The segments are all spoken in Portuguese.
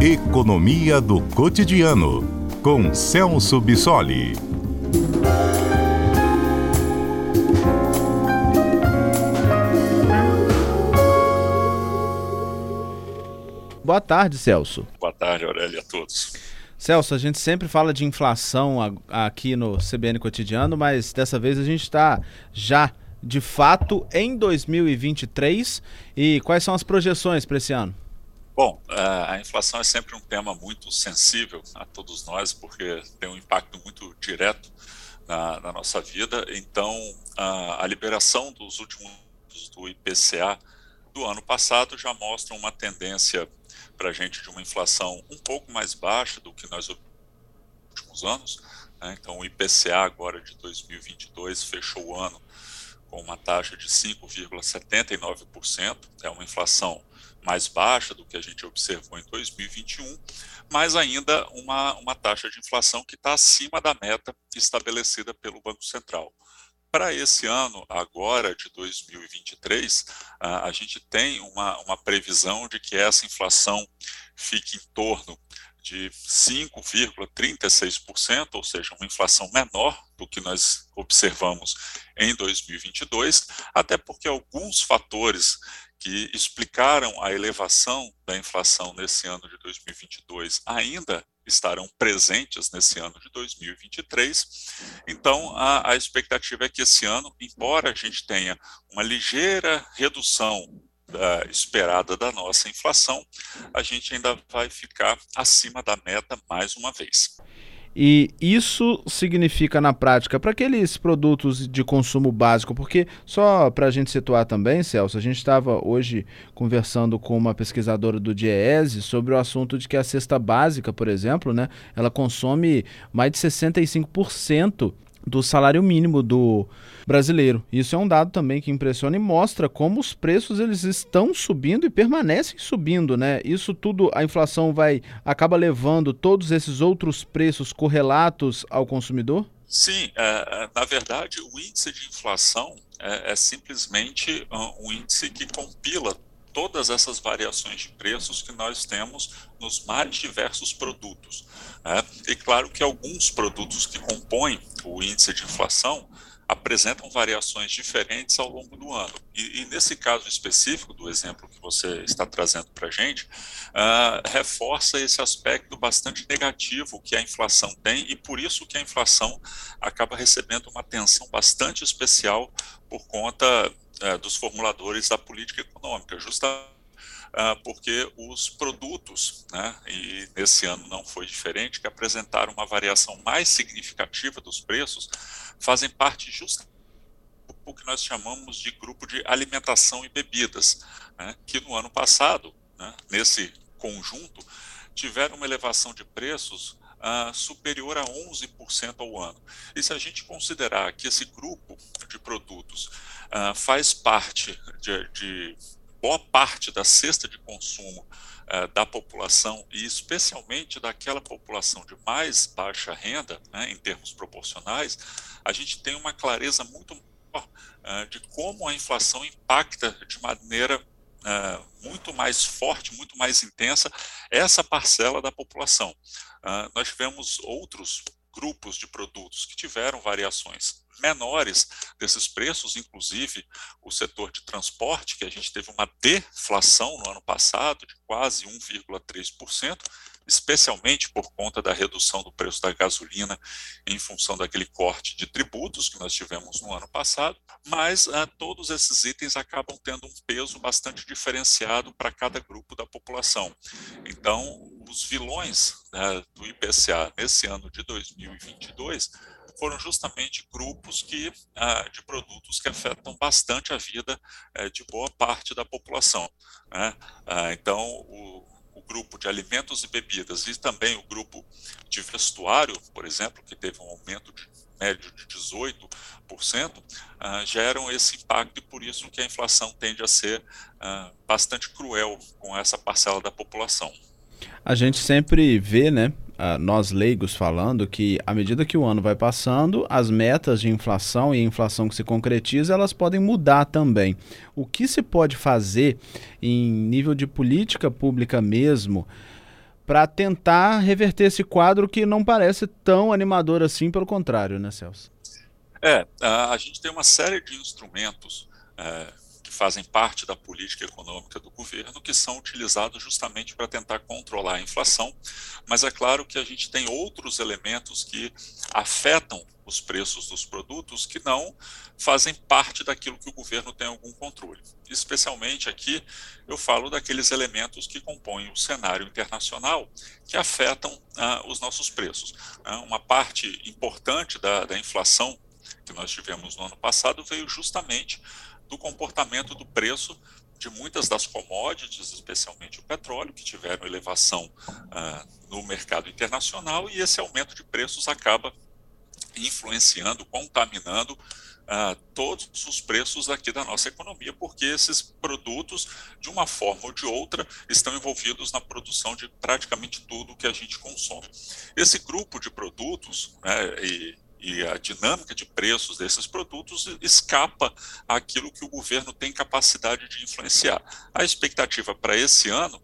Economia do Cotidiano, com Celso Bissoli. Boa tarde, Celso. Boa tarde, Aurélia, a todos. Celso, a gente sempre fala de inflação aqui no CBN Cotidiano, mas dessa vez a gente está já de fato em 2023 e quais são as projeções para esse ano? Bom, a inflação é sempre um tema muito sensível a todos nós, porque tem um impacto muito direto na, na nossa vida. Então, a, a, liberação dos últimos do IPCA do ano passado já mostra uma tendência para a gente de uma inflação um pouco mais baixa do que nós últimos anos. Né? Então, o IPCA agora de 2022 fechou o ano com uma taxa de 5,79%, é uma inflação mais baixa do que a gente observou em 2021, mas ainda uma, uma taxa de inflação que está acima da meta estabelecida pelo Banco Central. Para esse ano, agora de 2023, a gente tem uma, uma previsão de que essa inflação fique em torno de 5,36%, ou seja, uma inflação menor do que nós observamos em 2022, até porque alguns fatores que explicaram a elevação da inflação nesse ano de 2022 ainda estarão presentes nesse ano de 2023. Então, a, a expectativa é que esse ano, embora a gente tenha uma ligeira redução uh, esperada da nossa inflação, a gente ainda vai ficar acima da meta mais uma vez. E isso significa na prática para aqueles produtos de consumo básico, porque só para a gente situar também, Celso, a gente estava hoje conversando com uma pesquisadora do DIEESE sobre o assunto de que a cesta básica, por exemplo, né, ela consome mais de 65% do salário mínimo do brasileiro. Isso é um dado também que impressiona e mostra como os preços eles estão subindo e permanecem subindo, né? Isso tudo a inflação vai acaba levando todos esses outros preços correlatos ao consumidor? Sim, é, é na verdade o índice de inflação é, é simplesmente um índice que compila todas essas variações de preços que nós temos nos mais diversos produtos. Né? E claro que alguns produtos que compõem o índice de inflação apresentam variações diferentes ao longo do ano. E, e, nesse caso específico, do exemplo que você está trazendo para a gente, uh, reforça esse aspecto bastante negativo que a inflação tem, e por isso que a inflação acaba recebendo uma atenção bastante especial por conta uh, dos formuladores da política econômica, justamente porque os produtos, né, e nesse ano não foi diferente, que apresentaram uma variação mais significativa dos preços, fazem parte justamente do que nós chamamos de grupo de alimentação e bebidas, né, que no ano passado, né, nesse conjunto, tiveram uma elevação de preços uh, superior a 11% ao ano. E se a gente considerar que esse grupo de produtos uh, faz parte de, de boa parte da cesta de consumo eh, da população, e especialmente daquela população de mais baixa renda, né, em termos proporcionais, a gente tem uma clareza muito maior uh, de como a inflação impacta de maneira uh, muito mais forte, muito mais intensa, essa parcela da população. nós tivemos outros grupos de produtos que tiveram variações menores desses preços, inclusive o setor de transporte, que a gente teve uma deflação no ano passado de quase 1,3%, especialmente por conta da redução do preço da gasolina em função daquele corte de tributos que nós tivemos no ano passado, mas ah, todos esses itens acabam tendo um peso bastante diferenciado para cada grupo da população. Então, os vilões né, do IPCA nesse ano de 2022 foram justamente grupos que, ah, de produtos que afetam bastante a vida eh, de boa parte da população. Né? Ah, então, o, grupo de alimentos e bebidas e também o grupo de vestuário, por exemplo, que teve um aumento de médio de 18%, uh, geram esse impacto e por isso que a inflação tende a ser uh, bastante cruel com essa parcela da população. A gente sempre vê, né, uh, nós leigos falando que à medida que o ano vai passando, as metas de inflação e a inflação que se concretiza, elas podem mudar também. O que se pode fazer em nível de política pública mesmo para tentar reverter esse quadro que não parece tão animador assim, pelo contrário, né, Celso? É, a, gente tem uma série de instrumentos é, fazem parte da política econômica do governo que são utilizados justamente para tentar controlar a inflação, mas é claro que a gente tem outros elementos que afetam os preços dos produtos que não fazem parte daquilo que o governo tem algum controle. Especialmente aqui eu falo daqueles elementos que compõem o cenário internacional que afetam ah, os nossos preços. Ah, uma parte importante da, da inflação que nós tivemos no ano passado veio justamente do comportamento do preço de muitas das commodities, especialmente o petróleo, que tiveram elevação uh, no mercado internacional, e esse aumento de preços acaba influenciando, contaminando uh, todos os preços aqui da nossa economia, porque esses produtos, de uma forma ou de outra, estão envolvidos na produção de praticamente tudo que a gente consome. Esse grupo de produtos, né, e e a dinâmica de preços desses produtos escapa àquilo que o governo tem capacidade de influenciar. A expectativa para esse ano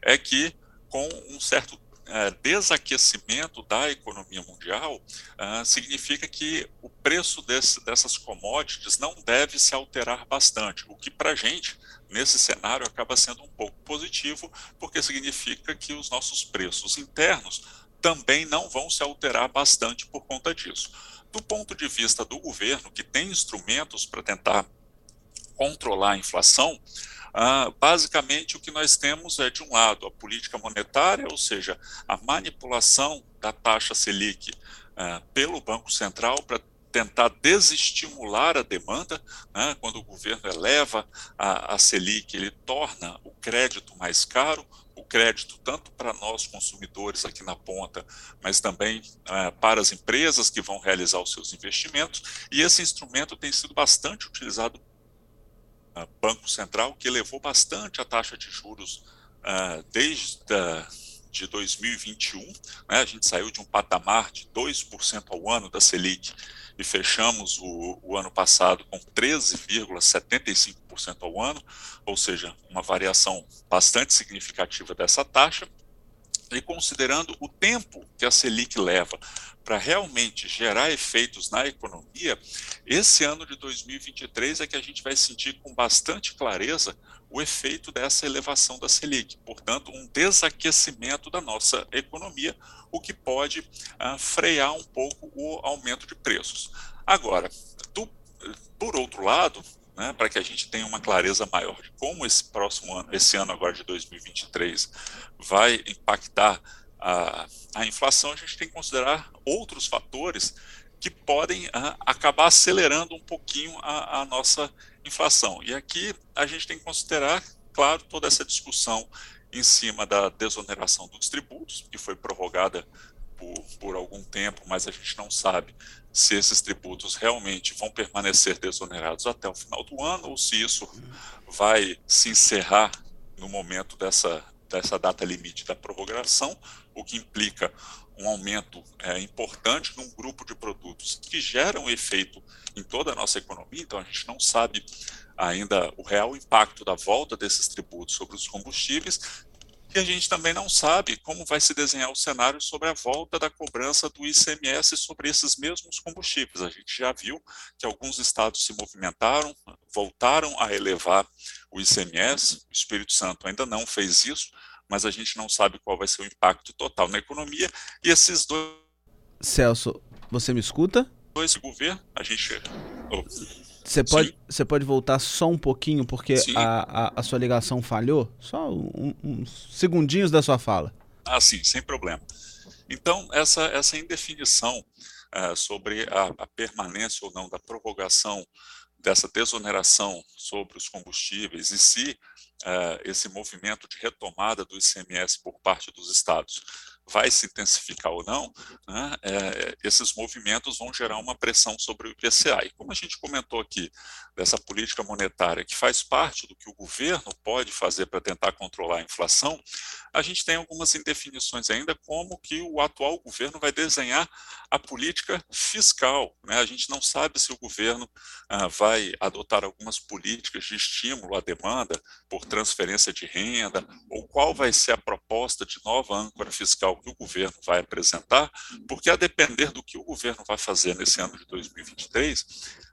é que, com um certo é, desaquecimento da economia mundial, uh, significa que o preço desse, dessas commodities não deve se alterar bastante, o que para a gente, nesse cenário, acaba sendo um pouco positivo, porque significa que os nossos preços internos também não vão se alterar bastante por conta disso. Do ponto de vista do governo, que tem instrumentos para tentar controlar a inflação, ah, basicamente o que nós temos é, de um lado, a política monetária, ou seja, a manipulação da taxa Selic ah, pelo Banco Central para tentar desestimular a demanda, né, quando o governo eleva a, a Selic, ele torna o crédito mais caro, crédito tanto para nós consumidores aqui na ponta, mas também é, para as empresas que vão realizar os seus investimentos. E esse instrumento tem sido bastante utilizado no Banco Central, que elevou bastante a taxa de juros uh, desde a, de 2021. Né? A gente saiu de um patamar de 2% ao ano da Selic e fechamos o, o ano passado com 13,75% ao ano, ou seja, uma variação bastante significativa dessa taxa. E considerando o tempo que a Selic leva para realmente gerar efeitos na economia, esse ano de 2023 é que a gente vai sentir com bastante clareza o efeito dessa elevação da Selic, portanto, um desaquecimento da nossa economia, o que pode uh, frear um pouco o aumento de preços. Agora, do, por outro lado, né, para que a gente tenha uma clareza maior de como esse próximo ano, esse ano agora de 2023, vai impactar a, a inflação, a gente tem que considerar outros fatores que podem uh, acabar acelerando um pouquinho a, a nossa inflação. E aqui a gente tem que considerar, claro, toda essa discussão em cima da desoneração dos tributos, que foi prorrogada por, por algum tempo, mas a gente não sabe se esses tributos realmente vão permanecer desonerados até o final do ano ou se isso vai se encerrar no momento dessa, dessa data limite da prorrogação, o que implica um aumento é, importante num grupo de produtos que geram efeito em toda a nossa economia, então a gente não sabe ainda o real impacto da volta desses tributos sobre os combustíveis, e a gente também não sabe como vai se desenhar o cenário sobre a volta da cobrança do ICMS sobre esses mesmos combustíveis. A gente já viu que alguns estados se movimentaram, voltaram a elevar o ICMS, o Espírito Santo ainda não fez isso, mas a gente não sabe qual vai ser o impacto total na economia. E esses dois. Celso, você me escuta? Dois governo, a gente. Você pode, você pode voltar só um pouquinho, porque a, a, a, sua ligação falhou? Só um, uns segundinhos da sua fala. Ah, sim, sem problema. Então, essa, essa indefinição uh, sobre a, a permanência ou não da prorrogação dessa desoneração sobre os combustíveis e se esse movimento de retomada do ICMS por parte dos estados vai se intensificar ou não, né, é, esses movimentos vão gerar uma pressão sobre o IPCA. E como a gente comentou aqui, dessa política monetária, que faz parte do que o governo pode fazer para tentar controlar a inflação, a gente tem algumas indefinições ainda, como que o atual governo vai desenhar a política fiscal. Né? A gente não sabe se o governo ah, vai adotar algumas políticas de estímulo à demanda por transferência de renda, ou qual vai ser a proposta de nova âncora fiscal que o governo vai apresentar, porque a depender do que o governo vai fazer nesse ano de 2023,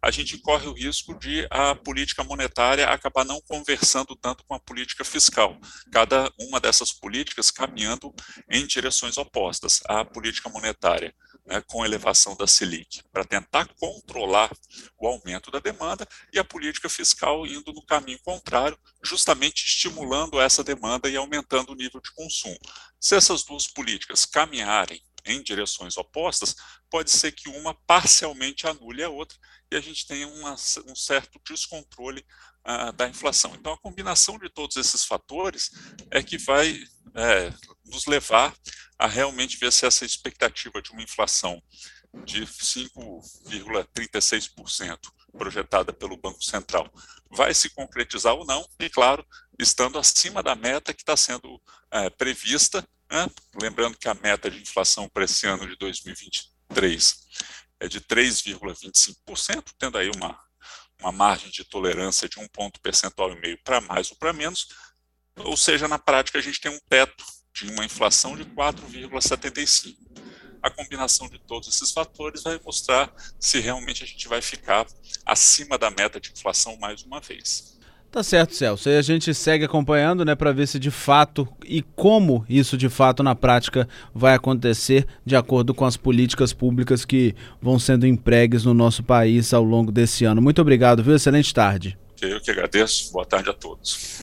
a gente corre o risco de a política monetária acabar não conversando tanto com a política fiscal. Cada uma dessas políticas caminhando em direções opostas. A política monetária né, com elevação da Selic, para tentar controlar o aumento da demanda, e a política fiscal indo no caminho contrário, justamente estimulando essa demanda e aumentando o nível de consumo. Se essas duas políticas caminharem em direções opostas, pode ser que uma parcialmente anule a outra e a gente tenha uma, um certo descontrole uh, da inflação. Então, a combinação de todos esses fatores é que vai é, nos levar a realmente ver se essa expectativa de uma inflação de 5,36% projetada pelo Banco Central vai se concretizar ou não, e claro, estando acima da meta que está sendo é, prevista, né? lembrando que a meta de inflação para esse ano de 2023 é de 3,25%, tendo aí uma, uma margem de tolerância de um ponto percentual e meio para mais ou para menos, ou seja, na prática a gente tem um teto de uma inflação de 4,75. A combinação de todos esses fatores vai mostrar se realmente a gente vai ficar acima da meta de inflação mais uma vez. Tá certo, Celso. E a gente segue acompanhando, né, para ver se de fato e como isso de fato na prática vai acontecer de acordo com as políticas públicas que vão sendo empregues no nosso país ao longo desse ano. Muito obrigado, viu? Excelente tarde. Eu que agradeço. Boa tarde a todos.